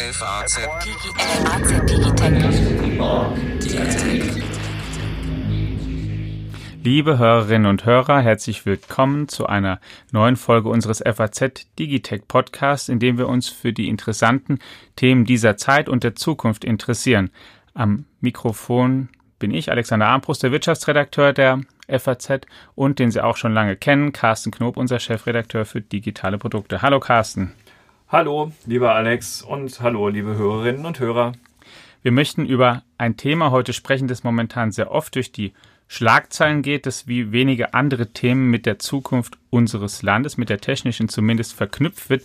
FAZ Liebe Hörerinnen und Hörer, herzlich willkommen zu einer neuen Folge unseres FAZ Digitech Podcasts, in dem wir uns für die interessanten Themen dieser Zeit und der Zukunft interessieren. Am Mikrofon bin ich, Alexander Armbrust, der Wirtschaftsredakteur der FAZ und den Sie auch schon lange kennen, Carsten Knob, unser Chefredakteur für digitale Produkte. Hallo Carsten. Hallo, lieber Alex und hallo, liebe Hörerinnen und Hörer. Wir möchten über ein Thema heute sprechen, das momentan sehr oft durch die Schlagzeilen geht, das wie wenige andere Themen mit der Zukunft unseres Landes, mit der technischen zumindest verknüpft wird,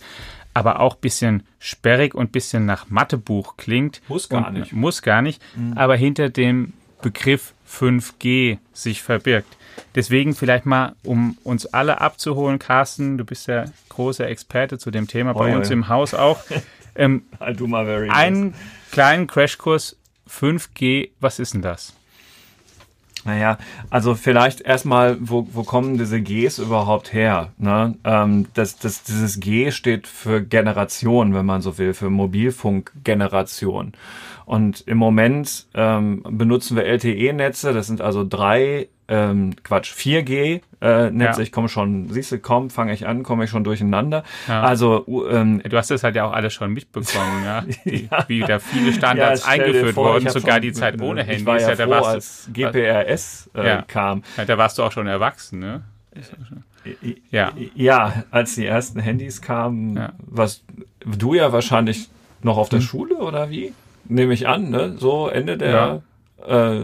aber auch bisschen sperrig und bisschen nach Mathebuch klingt. Muss gar nicht. Muss gar nicht, mhm. aber hinter dem Begriff 5G sich verbirgt. Deswegen vielleicht mal, um uns alle abzuholen, Carsten, du bist ja großer Experte zu dem Thema, bei oh, uns im Haus auch. Ähm, do my very einen kleinen Crashkurs 5G, was ist denn das? Naja, also vielleicht erstmal, wo, wo kommen diese Gs überhaupt her? Ne? Ähm, das, das, dieses G steht für Generation, wenn man so will, für Mobilfunkgeneration. Und im Moment ähm, benutzen wir LTE-Netze, das sind also drei ähm, Quatsch, 4G äh, Netze. Ja. Ich komme schon, siehst du, komm, fange ich an, komme ich schon durcheinander. Ja. Also ähm, du hast das halt ja auch alles schon mitbekommen, ja, die, ja. wie da viele Standards ja, eingeführt vor, wurden, sogar schon, die Zeit ohne Handys. Ich war ja, da froh, als GPRS äh, kam. da warst du auch schon erwachsen, ne? Ja. ja, als die ersten Handys kamen, was du ja wahrscheinlich noch auf der hm. Schule oder wie? Nehme ich an, ne? So Ende der äh,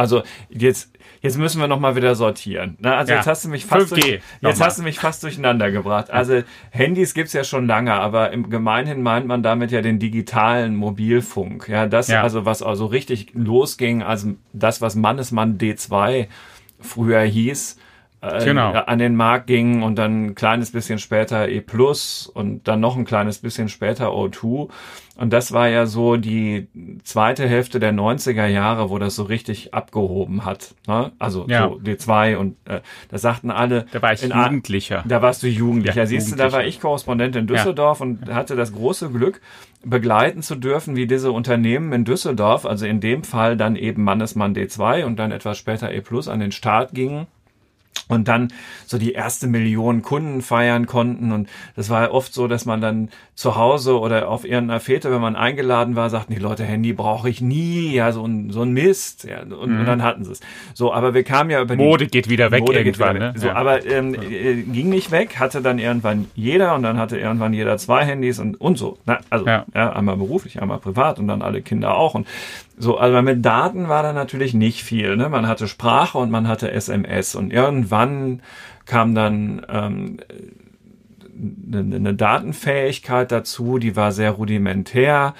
also jetzt, jetzt müssen wir noch mal wieder sortieren. Ne? Also ja. jetzt hast du mich fast durch, jetzt hast du mich fast durcheinander gebracht. Also Handys gibt's ja schon lange, aber im Gemeinhin meint man damit ja den digitalen Mobilfunk. Ja, das ja. also was also richtig losging, also das was Mannesmann D2 früher hieß äh, genau. an den Markt ging und dann ein kleines bisschen später E Plus und dann noch ein kleines bisschen später O2. Und das war ja so die zweite Hälfte der 90er Jahre, wo das so richtig abgehoben hat. Ne? Also ja. so D2 und äh, da sagten alle. Da war ich Jugendlicher. Da warst du Jugendlicher. Ja, Siehst du, da war ich Korrespondent in Düsseldorf ja. und hatte das große Glück, begleiten zu dürfen, wie diese Unternehmen in Düsseldorf, also in dem Fall dann eben Mannesmann D2 und dann etwas später E Plus an den Start gingen und dann so die erste Million Kunden feiern konnten. Und das war oft so, dass man dann zu Hause oder auf irgendeiner Fete, wenn man eingeladen war, sagten die Leute, Handy brauche ich nie, ja, so ein, so ein Mist. Ja, und, mhm. und dann hatten sie es. So, aber wir kamen ja über die Mode geht wieder weg Mode irgendwann, ne? So, ja. aber ähm, äh, ging nicht weg, hatte dann irgendwann jeder und dann hatte irgendwann jeder zwei Handys und, und so. Na, also ja. ja, einmal beruflich, einmal privat und dann alle Kinder auch. Und so, also mit Daten war da natürlich nicht viel. Ne? Man hatte Sprache und man hatte SMS. Und irgendwann kam dann ähm, eine, eine Datenfähigkeit dazu, die war sehr rudimentär.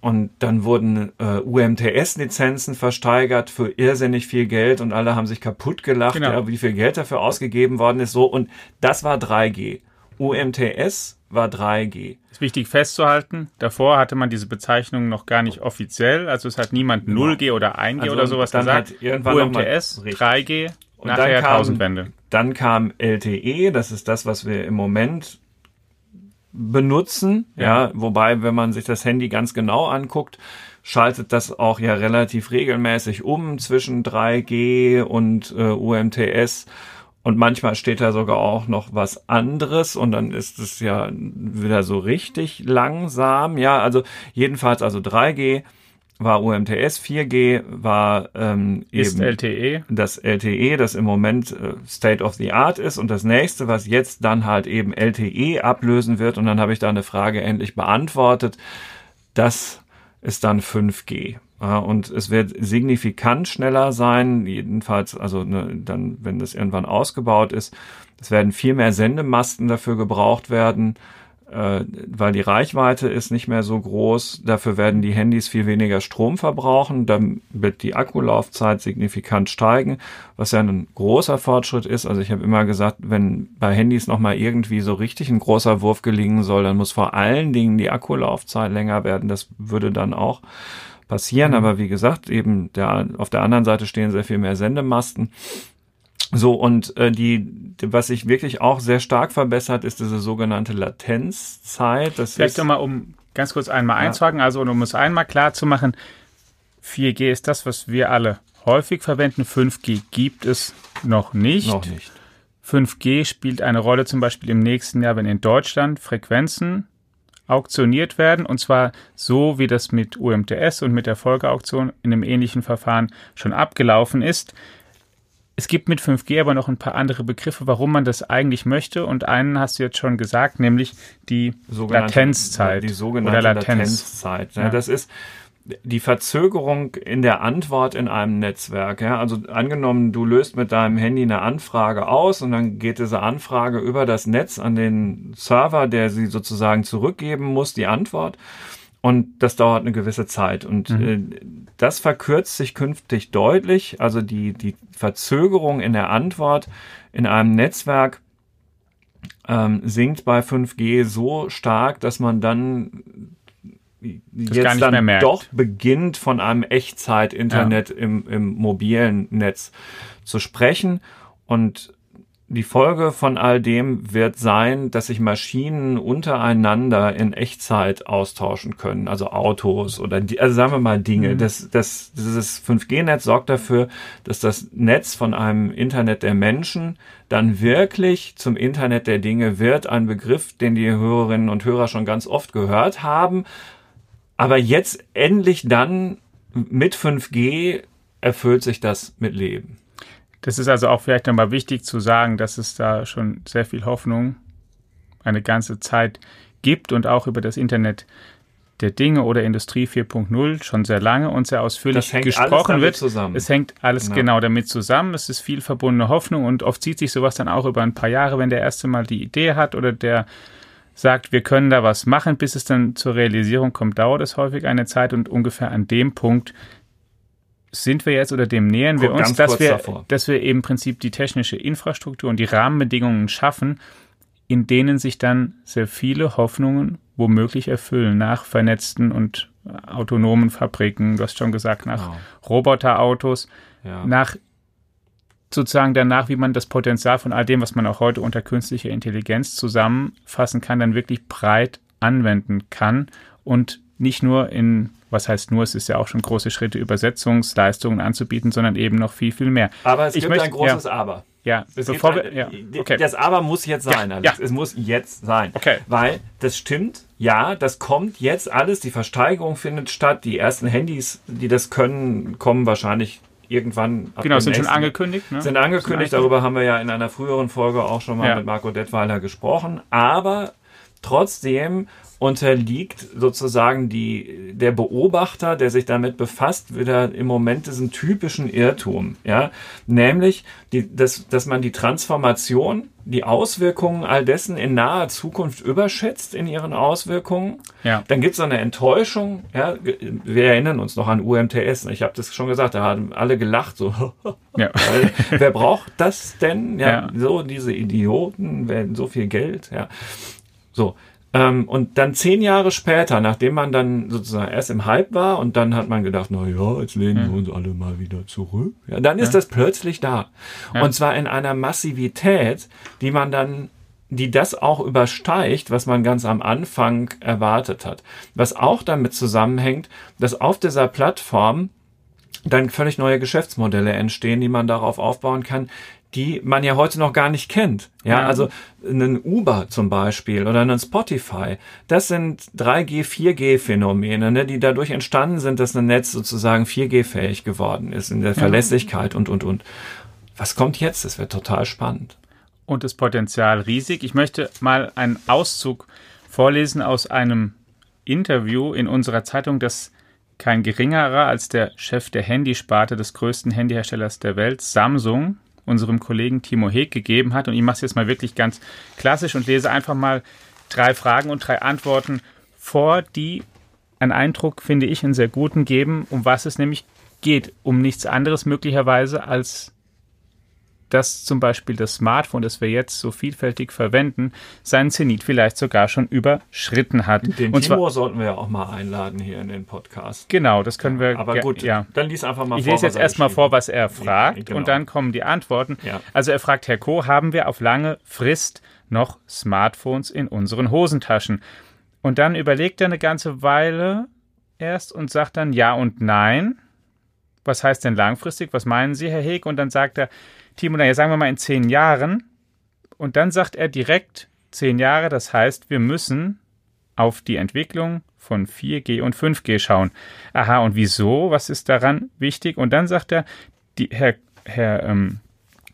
Und dann wurden äh, UMTS-Lizenzen versteigert für irrsinnig viel Geld und alle haben sich kaputt gelacht, genau. ja, wie viel Geld dafür ausgegeben worden ist. So und das war 3G. UMTS war 3G. Ist wichtig festzuhalten, davor hatte man diese Bezeichnung noch gar nicht offiziell, also es hat niemand 0G genau. oder 1G also oder sowas dann gesagt. Hat irgendwann UMTS, 3G, und nachher dann kam, Jahrtausendwende. Dann kam LTE, das ist das, was wir im Moment benutzen, ja. ja, wobei, wenn man sich das Handy ganz genau anguckt, schaltet das auch ja relativ regelmäßig um zwischen 3G und äh, UMTS. Und manchmal steht da sogar auch noch was anderes und dann ist es ja wieder so richtig langsam. Ja, also jedenfalls also 3G war UMTS, 4G war ähm, ist eben LTE. das LTE, das im Moment äh, State of the Art ist und das nächste, was jetzt dann halt eben LTE ablösen wird und dann habe ich da eine Frage endlich beantwortet. Das ist dann 5G. Und es wird signifikant schneller sein, jedenfalls, also ne, dann, wenn das irgendwann ausgebaut ist. Es werden viel mehr Sendemasten dafür gebraucht werden, äh, weil die Reichweite ist nicht mehr so groß. Dafür werden die Handys viel weniger Strom verbrauchen. Dann wird die Akkulaufzeit signifikant steigen, was ja ein großer Fortschritt ist. Also ich habe immer gesagt, wenn bei Handys nochmal irgendwie so richtig ein großer Wurf gelingen soll, dann muss vor allen Dingen die Akkulaufzeit länger werden. Das würde dann auch passieren. Mhm. Aber wie gesagt, eben der, auf der anderen Seite stehen sehr viel mehr Sendemasten. So, und äh, die, was sich wirklich auch sehr stark verbessert, ist diese sogenannte Latenzzeit. Das Vielleicht nochmal, um ganz kurz einmal ja. einzuhaken, also um es einmal klar zu machen, 4G ist das, was wir alle häufig verwenden. 5G gibt es noch nicht. Noch nicht. 5G spielt eine Rolle zum Beispiel im nächsten Jahr, wenn in Deutschland Frequenzen auktioniert werden, und zwar so, wie das mit UMTS und mit der Folgeauktion in einem ähnlichen Verfahren schon abgelaufen ist. Es gibt mit 5G aber noch ein paar andere Begriffe, warum man das eigentlich möchte. Und einen hast du jetzt schon gesagt, nämlich die Latenzzeit. Die sogenannte Latenz. Latenzzeit. Ja, ja. Das ist die Verzögerung in der Antwort in einem Netzwerk. Ja? Also angenommen, du löst mit deinem Handy eine Anfrage aus und dann geht diese Anfrage über das Netz an den Server, der sie sozusagen zurückgeben muss, die Antwort. Und das dauert eine gewisse Zeit. Und mhm. äh, das verkürzt sich künftig deutlich. Also die, die Verzögerung in der Antwort in einem Netzwerk ähm, sinkt bei 5G so stark, dass man dann das jetzt dann doch beginnt, von einem Echtzeit-Internet ja. im, im mobilen Netz zu sprechen. Und die Folge von all dem wird sein, dass sich Maschinen untereinander in Echtzeit austauschen können, also Autos oder die, also sagen wir mal Dinge. Mhm. Das, das, dieses 5G-Netz sorgt dafür, dass das Netz von einem Internet der Menschen dann wirklich zum Internet der Dinge wird. Ein Begriff, den die Hörerinnen und Hörer schon ganz oft gehört haben, aber jetzt endlich dann mit 5G erfüllt sich das mit Leben. Das ist also auch vielleicht nochmal wichtig zu sagen, dass es da schon sehr viel Hoffnung eine ganze Zeit gibt und auch über das Internet der Dinge oder Industrie 4.0 schon sehr lange und sehr ausführlich gesprochen wird. Zusammen. Es hängt alles genau. genau. damit zusammen. Es ist viel verbundene Hoffnung und oft zieht sich sowas dann auch über ein paar Jahre, wenn der erste Mal die Idee hat oder der sagt, wir können da was machen, bis es dann zur Realisierung kommt, dauert es häufig eine Zeit und ungefähr an dem Punkt sind wir jetzt oder dem nähern wir uns, dass wir, dass wir eben im Prinzip die technische Infrastruktur und die Rahmenbedingungen schaffen, in denen sich dann sehr viele Hoffnungen womöglich erfüllen nach vernetzten und autonomen Fabriken, du hast schon gesagt, nach wow. Roboterautos, ja. nach sozusagen danach, wie man das Potenzial von all dem, was man auch heute unter künstlicher Intelligenz zusammenfassen kann, dann wirklich breit anwenden kann und nicht nur in, was heißt nur, es ist ja auch schon große Schritte, Übersetzungsleistungen anzubieten, sondern eben noch viel, viel mehr. Aber es ich gibt möchte, ein großes ja, Aber. Ja, es bevor wir, ja, okay. Das Aber muss jetzt sein, ja, ja. Es muss jetzt sein. Okay. Weil das stimmt, ja, das kommt jetzt alles, die Versteigerung findet statt, die ersten Handys, die das können, kommen wahrscheinlich irgendwann. Genau, sind schon angekündigt. Ne? Sind angekündigt, darüber haben wir ja in einer früheren Folge auch schon mal ja. mit Marco Detweiler gesprochen. Aber trotzdem unterliegt sozusagen die, der Beobachter, der sich damit befasst, wieder im Moment diesen typischen Irrtum, ja, nämlich, die, dass, dass man die Transformation, die Auswirkungen all dessen in naher Zukunft überschätzt in ihren Auswirkungen. Ja. Dann gibt es eine Enttäuschung, ja, wir erinnern uns noch an UMTS, ich habe das schon gesagt, da haben alle gelacht, so, ja. wer braucht das denn? Ja, ja, so diese Idioten, werden so viel Geld, ja. So, ähm, und dann zehn Jahre später, nachdem man dann sozusagen erst im Hype war und dann hat man gedacht, na ja, jetzt lehnen wir uns alle mal wieder zurück. Ja, dann ist ja. das plötzlich da. Ja. Und zwar in einer Massivität, die man dann die das auch übersteigt, was man ganz am Anfang erwartet hat. Was auch damit zusammenhängt, dass auf dieser Plattform dann völlig neue Geschäftsmodelle entstehen, die man darauf aufbauen kann, die man ja heute noch gar nicht kennt. Ja, ja. also einen Uber zum Beispiel oder einen Spotify. Das sind 3G, 4G Phänomene, ne, die dadurch entstanden sind, dass ein Netz sozusagen 4G fähig geworden ist in der Verlässlichkeit ja. und, und, und. Was kommt jetzt? Das wird total spannend. Und das Potenzial riesig. Ich möchte mal einen Auszug vorlesen aus einem Interview in unserer Zeitung, das kein geringerer als der Chef der Handysparte des größten Handyherstellers der Welt, Samsung, unserem Kollegen Timo Heg gegeben hat. Und ich mache es jetzt mal wirklich ganz klassisch und lese einfach mal drei Fragen und drei Antworten vor, die einen Eindruck, finde ich, einen sehr guten geben, um was es nämlich geht. Um nichts anderes möglicherweise als dass zum Beispiel das Smartphone, das wir jetzt so vielfältig verwenden, seinen Zenit vielleicht sogar schon überschritten hat. Den Und Timo sollten wir ja auch mal einladen hier in den Podcast. Genau, das können wir. Aber gut, ja. dann lies einfach mal ich vor. Ich lese jetzt erstmal vor, was er fragt ja, genau. und dann kommen die Antworten. Ja. Also er fragt, Herr Co., haben wir auf lange Frist noch Smartphones in unseren Hosentaschen? Und dann überlegt er eine ganze Weile erst und sagt dann ja und nein. Was heißt denn langfristig? Was meinen Sie, Herr Heg? Und dann sagt er, Timo, na ja, sagen wir mal in zehn Jahren. Und dann sagt er direkt zehn Jahre, das heißt, wir müssen auf die Entwicklung von 4G und 5G schauen. Aha, und wieso? Was ist daran wichtig? Und dann sagt er, die, Herr, Herr ähm,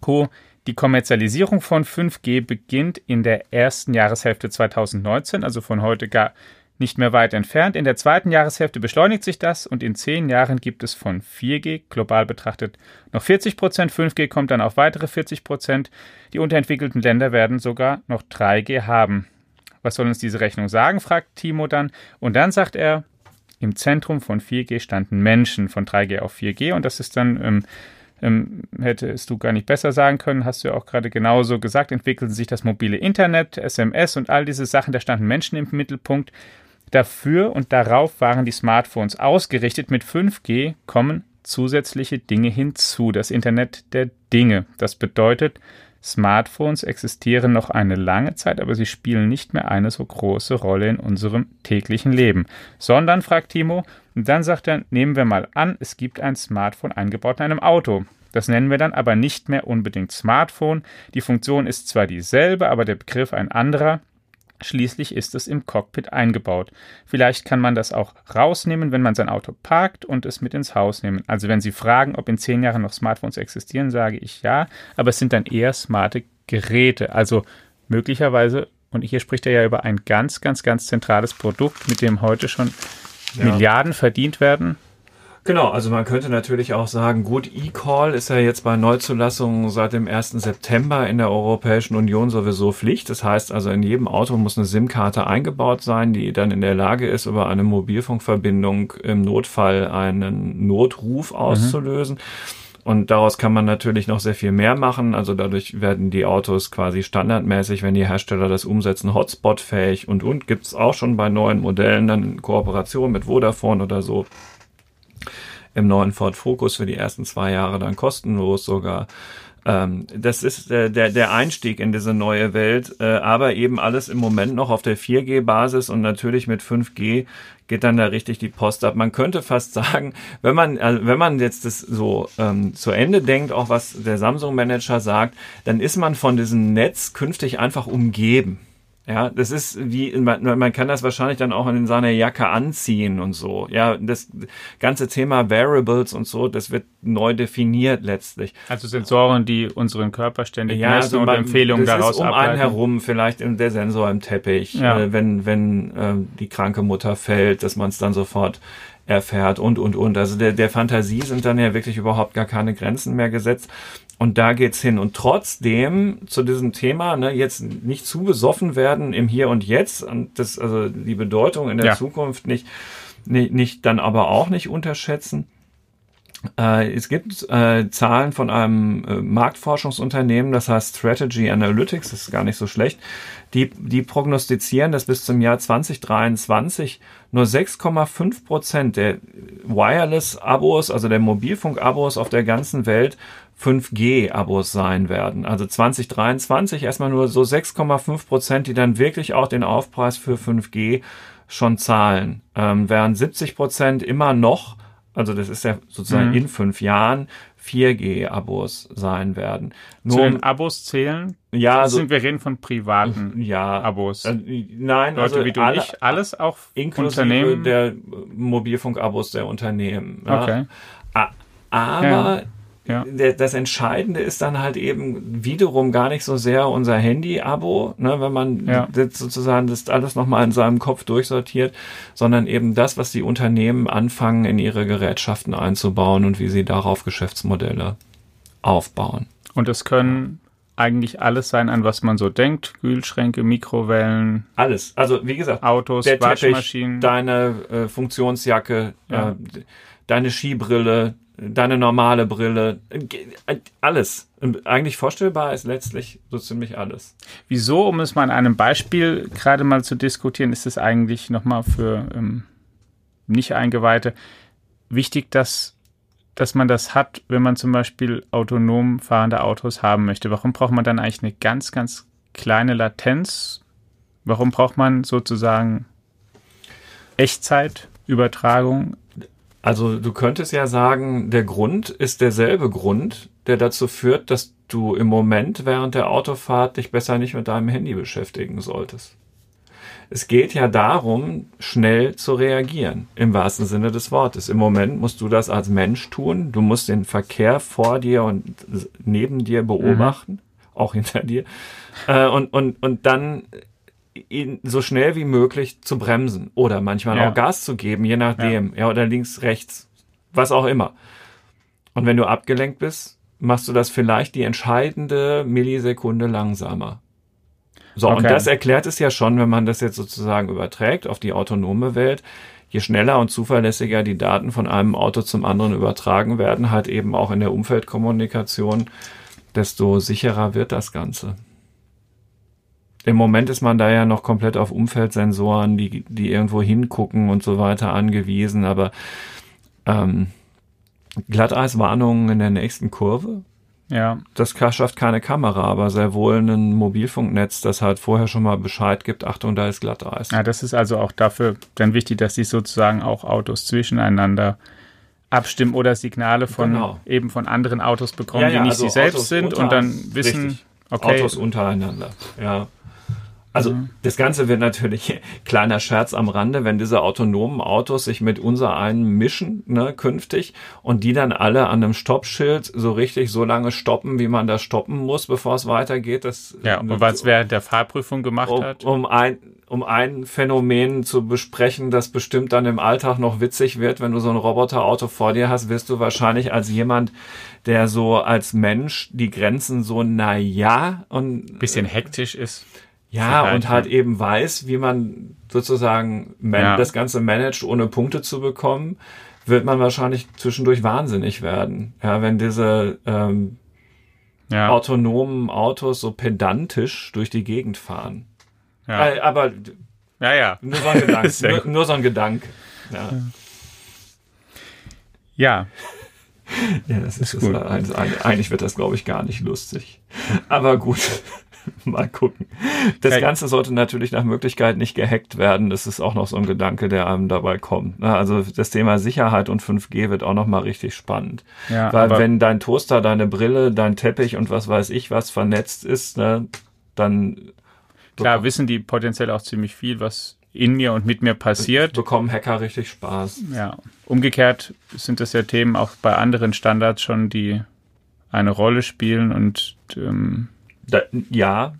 Co., die Kommerzialisierung von 5G beginnt in der ersten Jahreshälfte 2019, also von heute gar nicht mehr weit entfernt. In der zweiten Jahreshälfte beschleunigt sich das und in zehn Jahren gibt es von 4G global betrachtet noch 40 Prozent. 5G kommt dann auf weitere 40 Prozent. Die unterentwickelten Länder werden sogar noch 3G haben. Was soll uns diese Rechnung sagen? fragt Timo dann. Und dann sagt er, im Zentrum von 4G standen Menschen von 3G auf 4G und das ist dann ähm, ähm, hättest du gar nicht besser sagen können, hast du ja auch gerade genauso gesagt, entwickelten sich das mobile Internet, SMS und all diese Sachen, da standen Menschen im Mittelpunkt. Dafür und darauf waren die Smartphones ausgerichtet. Mit 5G kommen zusätzliche Dinge hinzu, das Internet der Dinge. Das bedeutet, Smartphones existieren noch eine lange Zeit, aber sie spielen nicht mehr eine so große Rolle in unserem täglichen Leben. Sondern, fragt Timo, und dann sagt er, nehmen wir mal an, es gibt ein Smartphone eingebaut in einem Auto. Das nennen wir dann aber nicht mehr unbedingt Smartphone. Die Funktion ist zwar dieselbe, aber der Begriff ein anderer. Schließlich ist es im Cockpit eingebaut. Vielleicht kann man das auch rausnehmen, wenn man sein Auto parkt und es mit ins Haus nehmen. Also wenn Sie fragen, ob in zehn Jahren noch Smartphones existieren, sage ich ja, aber es sind dann eher smarte Geräte. Also möglicherweise, und hier spricht er ja über ein ganz, ganz, ganz zentrales Produkt, mit dem heute schon ja. Milliarden verdient werden. Genau, also man könnte natürlich auch sagen, gut, E-Call ist ja jetzt bei Neuzulassungen seit dem 1. September in der Europäischen Union sowieso Pflicht. Das heißt also, in jedem Auto muss eine SIM-Karte eingebaut sein, die dann in der Lage ist, über eine Mobilfunkverbindung im Notfall einen Notruf mhm. auszulösen. Mhm. Und daraus kann man natürlich noch sehr viel mehr machen. Also dadurch werden die Autos quasi standardmäßig, wenn die Hersteller das umsetzen, hotspot-fähig und und gibt's auch schon bei neuen Modellen dann in Kooperation mit Vodafone oder so im neuen Ford Focus für die ersten zwei Jahre dann kostenlos sogar. Ähm, das ist äh, der, der Einstieg in diese neue Welt, äh, aber eben alles im Moment noch auf der 4G-Basis und natürlich mit 5G geht dann da richtig die Post ab. Man könnte fast sagen, wenn man, also wenn man jetzt das so ähm, zu Ende denkt, auch was der Samsung-Manager sagt, dann ist man von diesem Netz künftig einfach umgeben. Ja, das ist wie, man, man kann das wahrscheinlich dann auch in seiner Jacke anziehen und so. Ja, das ganze Thema Variables und so, das wird neu definiert letztlich. Also Sensoren, die unseren Körper ständig ja, messen also und Empfehlungen das daraus ist um ableiten. einen herum, vielleicht der Sensor im Teppich, ja. äh, wenn, wenn äh, die kranke Mutter fällt, dass man es dann sofort erfährt und, und, und. Also der, der Fantasie sind dann ja wirklich überhaupt gar keine Grenzen mehr gesetzt. Und da geht's hin. Und trotzdem zu diesem Thema, ne, jetzt nicht zu besoffen werden im Hier und Jetzt und das, also die Bedeutung in der ja. Zukunft nicht, nicht, nicht dann aber auch nicht unterschätzen. Äh, es gibt äh, Zahlen von einem äh, Marktforschungsunternehmen, das heißt Strategy Analytics, das ist gar nicht so schlecht. Die, die prognostizieren, dass bis zum Jahr 2023 nur 6,5 Prozent der Wireless-Abos, also der Mobilfunk-Abos auf der ganzen Welt 5G-Abos sein werden. Also 2023 erstmal nur so 6,5 Prozent, die dann wirklich auch den Aufpreis für 5G schon zahlen, ähm, während 70 Prozent immer noch, also das ist ja sozusagen mhm. in fünf Jahren, 4G-Abos sein werden. Nur Zu den Abos zählen? Ja, also, sind wir reden von privaten ja, Abos. Äh, nein, Leute also wie du alle, nicht, alles auch inklusive Unternehmen der Mobilfunk-Abos der Unternehmen. Ja. Okay. Aber ja. Ja. Das Entscheidende ist dann halt eben wiederum gar nicht so sehr unser Handy-Abo, ne, wenn man ja. das sozusagen das alles nochmal in seinem Kopf durchsortiert, sondern eben das, was die Unternehmen anfangen, in ihre Gerätschaften einzubauen und wie sie darauf Geschäftsmodelle aufbauen. Und es können eigentlich alles sein, an was man so denkt. Kühlschränke, Mikrowellen. Alles. Also wie gesagt, Autos, der Waschmaschinen. Teppich, deine äh, Funktionsjacke, ja. äh, deine Skibrille, deine normale Brille, alles. Eigentlich vorstellbar ist letztlich so ziemlich alles. Wieso, um es mal an einem Beispiel gerade mal zu diskutieren, ist es eigentlich nochmal für ähm, nicht Eingeweihte wichtig, dass, dass man das hat, wenn man zum Beispiel autonom fahrende Autos haben möchte. Warum braucht man dann eigentlich eine ganz, ganz kleine Latenz? Warum braucht man sozusagen Echtzeitübertragung? Also du könntest ja sagen, der Grund ist derselbe Grund, der dazu führt, dass du im Moment während der Autofahrt dich besser nicht mit deinem Handy beschäftigen solltest. Es geht ja darum, schnell zu reagieren, im wahrsten Sinne des Wortes. Im Moment musst du das als Mensch tun. Du musst den Verkehr vor dir und neben dir beobachten, mhm. auch hinter dir, äh, und, und, und dann ihn so schnell wie möglich zu bremsen oder manchmal ja. auch Gas zu geben, je nachdem, ja. ja, oder links, rechts, was auch immer. Und wenn du abgelenkt bist, machst du das vielleicht die entscheidende Millisekunde langsamer. So, okay. und das erklärt es ja schon, wenn man das jetzt sozusagen überträgt auf die autonome Welt. Je schneller und zuverlässiger die Daten von einem Auto zum anderen übertragen werden, halt eben auch in der Umfeldkommunikation, desto sicherer wird das Ganze. Im Moment ist man da ja noch komplett auf Umfeldsensoren, die, die irgendwo hingucken und so weiter angewiesen, aber ähm, Glatteiswarnungen in der nächsten Kurve, ja. Das schafft keine Kamera, aber sehr wohl ein Mobilfunknetz, das halt vorher schon mal Bescheid gibt, Achtung, da ist Glatteis. Ja, das ist also auch dafür dann wichtig, dass sich sozusagen auch Autos zwischeneinander abstimmen oder Signale von genau. eben von anderen Autos bekommen, ja, ja, die nicht also sie selbst Autos sind und dann wissen, richtig. okay. Autos untereinander, ja. Also mhm. das Ganze wird natürlich kleiner Scherz am Rande, wenn diese autonomen Autos sich mit unser einen mischen, ne, künftig, und die dann alle an einem Stoppschild so richtig so lange stoppen, wie man da stoppen muss, bevor es weitergeht. Das, ja, und was während der Fahrprüfung gemacht um, hat. Um ein, um ein Phänomen zu besprechen, das bestimmt dann im Alltag noch witzig wird, wenn du so ein Roboterauto vor dir hast, wirst du wahrscheinlich als jemand, der so als Mensch die Grenzen so na ja und bisschen hektisch ist ja, und halt eben weiß, wie man sozusagen ja. das Ganze managt, ohne Punkte zu bekommen, wird man wahrscheinlich zwischendurch wahnsinnig werden. Ja, wenn diese ähm, ja. autonomen Autos so pedantisch durch die Gegend fahren. Ja. Äh, aber ja, ja. Nur so ein Gedanke. nur, nur, so ein Gedanke. Ja. Ja. Ja, das ist, ist gut. Das, eigentlich wird das, glaube ich, gar nicht lustig. Aber gut. Mal gucken. Das okay. Ganze sollte natürlich nach Möglichkeit nicht gehackt werden. Das ist auch noch so ein Gedanke, der einem dabei kommt. Ne? Also das Thema Sicherheit und 5G wird auch noch mal richtig spannend. Ja, Weil wenn dein Toaster, deine Brille, dein Teppich und was weiß ich was vernetzt ist, ne, dann Klar, wissen die potenziell auch ziemlich viel, was in mir und mit mir passiert. Bekommen Hacker richtig Spaß. Ja. Umgekehrt sind das ja Themen auch bei anderen Standards schon, die eine Rolle spielen und ähm, da, ja.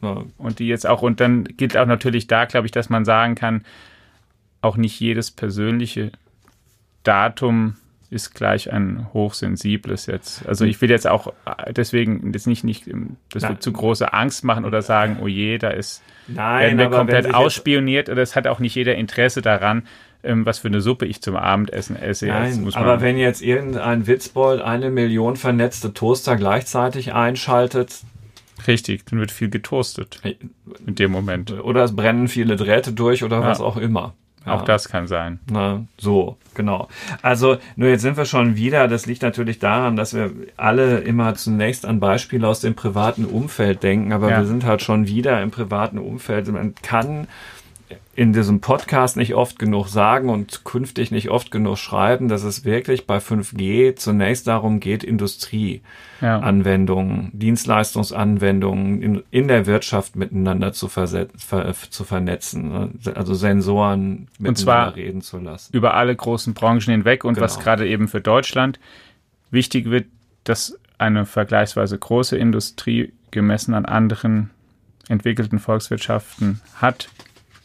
Und die jetzt auch, und dann gilt auch natürlich da, glaube ich, dass man sagen kann, auch nicht jedes persönliche Datum ist gleich ein hochsensibles jetzt. Also ich will jetzt auch deswegen jetzt nicht, nicht dass wir zu große Angst machen oder sagen, oh je, da ist Nein, werden wir komplett ausspioniert oder es hat auch nicht jeder Interesse daran, ähm, was für eine Suppe ich zum Abendessen esse. Nein, aber wenn jetzt irgendein Witzbold eine Million vernetzte Toaster gleichzeitig einschaltet, Richtig, dann wird viel getoastet in dem Moment. Oder es brennen viele Drähte durch oder ja. was auch immer. Ja. Auch das kann sein. Na, so, genau. Also, nur jetzt sind wir schon wieder, das liegt natürlich daran, dass wir alle immer zunächst an Beispiele aus dem privaten Umfeld denken, aber ja. wir sind halt schon wieder im privaten Umfeld. Man kann in diesem Podcast nicht oft genug sagen und künftig nicht oft genug schreiben, dass es wirklich bei 5G zunächst darum geht, Industrieanwendungen, ja. Dienstleistungsanwendungen in, in, der Wirtschaft miteinander zu, ver, zu vernetzen, ne? also Sensoren miteinander reden zu lassen. Über alle großen Branchen hinweg und genau. was gerade eben für Deutschland wichtig wird, dass eine vergleichsweise große Industrie gemessen an anderen entwickelten Volkswirtschaften hat,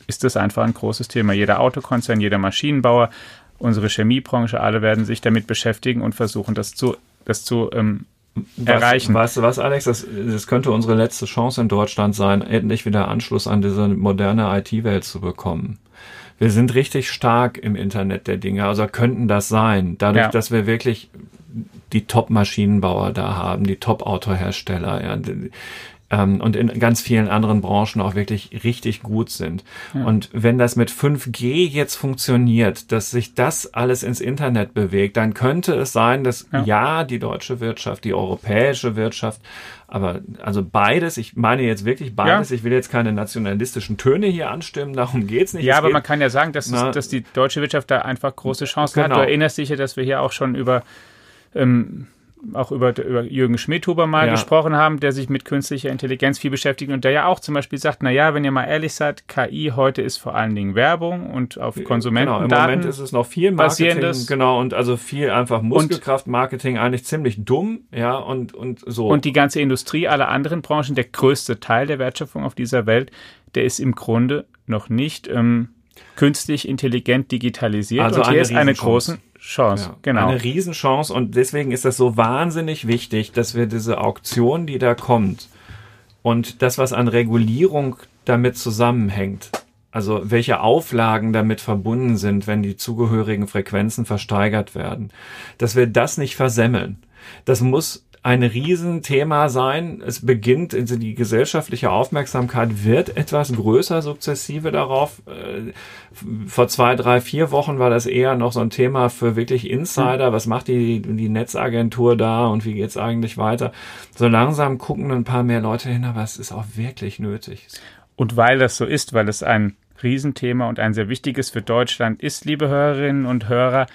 ist das einfach ein großes Thema. Jeder Autokonzern, jeder Maschinenbauer, unsere Chemiebranche, alle werden sich damit beschäftigen und versuchen, das zu, das zu ähm, erreichen. Weißt du was, Alex? Das, das könnte unsere letzte Chance in Deutschland sein, endlich wieder Anschluss an diese moderne IT-Welt zu bekommen. Wir sind richtig stark im Internet der Dinge, also könnten das sein, dadurch, ja. dass wir wirklich die Top-Maschinenbauer da haben, die Top-Autohersteller. Ja ähm, und in ganz vielen anderen Branchen auch wirklich richtig gut sind. Ja. Und wenn das mit 5G jetzt funktioniert, dass sich das alles ins Internet bewegt, dann könnte es sein, dass ja, ja die deutsche Wirtschaft, die europäische Wirtschaft, aber also beides, ich meine jetzt wirklich beides, ja. ich will jetzt keine nationalistischen Töne hier anstimmen, darum geht's nicht. Ja, es aber man kann ja sagen, dass, na, dass die deutsche Wirtschaft da einfach große Chancen genau. hat. Du erinnerst dich ja, dass wir hier auch schon über ähm, auch über, über Jürgen Schmidhuber mal ja. gesprochen haben, der sich mit künstlicher Intelligenz viel beschäftigt und der ja auch zum Beispiel sagt, na ja, wenn ihr mal ehrlich seid, KI heute ist vor allen Dingen Werbung und auf Konsumenten. Genau, im Moment ist es noch viel Marketing, genau, und also viel einfach Muskelkraftmarketing, eigentlich ziemlich dumm, ja, und, und so. Und die ganze Industrie, alle anderen Branchen, der größte Teil der Wertschöpfung auf dieser Welt, der ist im Grunde noch nicht ähm, künstlich intelligent digitalisiert also und hier ist eine große Chance, ja, genau. Eine Riesenchance und deswegen ist das so wahnsinnig wichtig, dass wir diese Auktion, die da kommt und das, was an Regulierung damit zusammenhängt, also welche Auflagen damit verbunden sind, wenn die zugehörigen Frequenzen versteigert werden, dass wir das nicht versemmeln. Das muss ein Riesenthema sein. Es beginnt, also die gesellschaftliche Aufmerksamkeit wird etwas größer sukzessive darauf. Äh, vor zwei, drei, vier Wochen war das eher noch so ein Thema für wirklich Insider. Was macht die, die Netzagentur da und wie geht's eigentlich weiter? So langsam gucken ein paar mehr Leute hin, aber es ist auch wirklich nötig. Und weil das so ist, weil es ein Riesenthema und ein sehr wichtiges für Deutschland ist, liebe Hörerinnen und Hörer,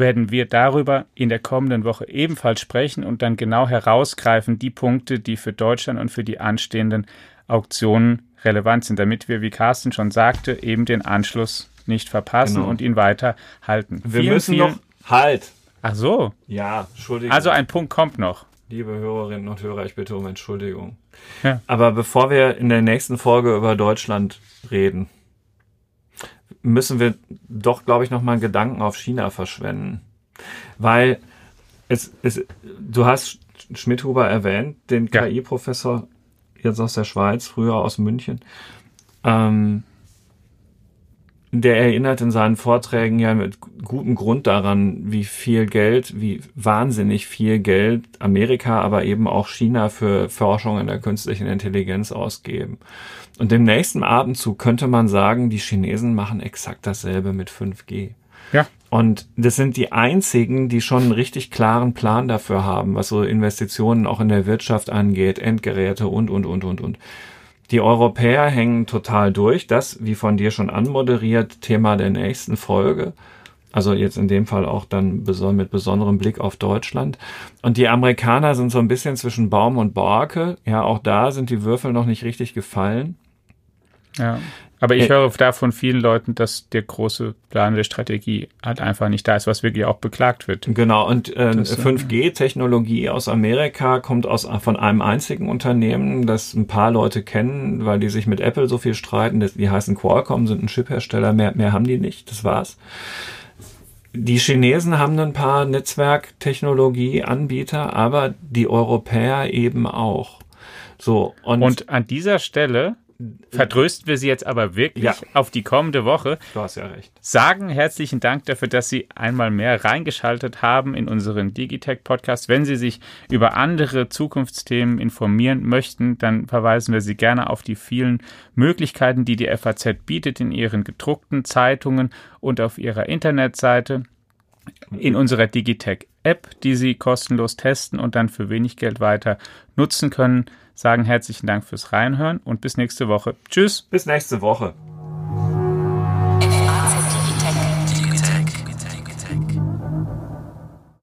werden wir darüber in der kommenden Woche ebenfalls sprechen und dann genau herausgreifen die Punkte, die für Deutschland und für die anstehenden Auktionen relevant sind, damit wir, wie Carsten schon sagte, eben den Anschluss nicht verpassen genau. und ihn weiter halten. Wir vielen, müssen vielen, noch halt. Ach so. Ja, Entschuldigung. Also ein Punkt kommt noch. Liebe Hörerinnen und Hörer, ich bitte um Entschuldigung. Ja. Aber bevor wir in der nächsten Folge über Deutschland reden, müssen wir doch, glaube ich, noch mal einen Gedanken auf China verschwenden. Weil es, es, du hast Schmidhuber erwähnt, den ja. KI-Professor jetzt aus der Schweiz, früher aus München. Ähm, der erinnert in seinen Vorträgen ja mit gutem Grund daran, wie viel Geld, wie wahnsinnig viel Geld Amerika, aber eben auch China für Forschung in der künstlichen Intelligenz ausgeben. Und im nächsten Abendzug könnte man sagen, die Chinesen machen exakt dasselbe mit 5G. Ja. Und das sind die einzigen, die schon einen richtig klaren Plan dafür haben, was so Investitionen auch in der Wirtschaft angeht, Endgeräte und, und, und, und, und. Die Europäer hängen total durch. Das, wie von dir schon anmoderiert, Thema der nächsten Folge. Also jetzt in dem Fall auch dann mit besonderem Blick auf Deutschland. Und die Amerikaner sind so ein bisschen zwischen Baum und Borke. Ja, auch da sind die Würfel noch nicht richtig gefallen. Ja. Aber ich höre da von vielen Leuten, dass der große Plan der Strategie halt einfach nicht da ist, was wirklich auch beklagt wird. Genau, und äh, 5G-Technologie aus Amerika kommt aus von einem einzigen Unternehmen, das ein paar Leute kennen, weil die sich mit Apple so viel streiten. Die heißen Qualcomm, sind ein Chiphersteller, mehr, mehr haben die nicht, das war's. Die Chinesen haben ein paar Netzwerktechnologieanbieter, aber die Europäer eben auch. So, und, und an dieser Stelle vertrösten wir Sie jetzt aber wirklich ja. auf die kommende Woche. Du hast ja recht. Sagen herzlichen Dank dafür, dass Sie einmal mehr reingeschaltet haben in unseren Digitech-Podcast. Wenn Sie sich über andere Zukunftsthemen informieren möchten, dann verweisen wir Sie gerne auf die vielen Möglichkeiten, die die FAZ bietet in ihren gedruckten Zeitungen und auf ihrer Internetseite in unserer Digitech-App, die Sie kostenlos testen und dann für wenig Geld weiter nutzen können sagen herzlichen Dank fürs Reinhören und bis nächste Woche. Tschüss. Bis nächste Woche.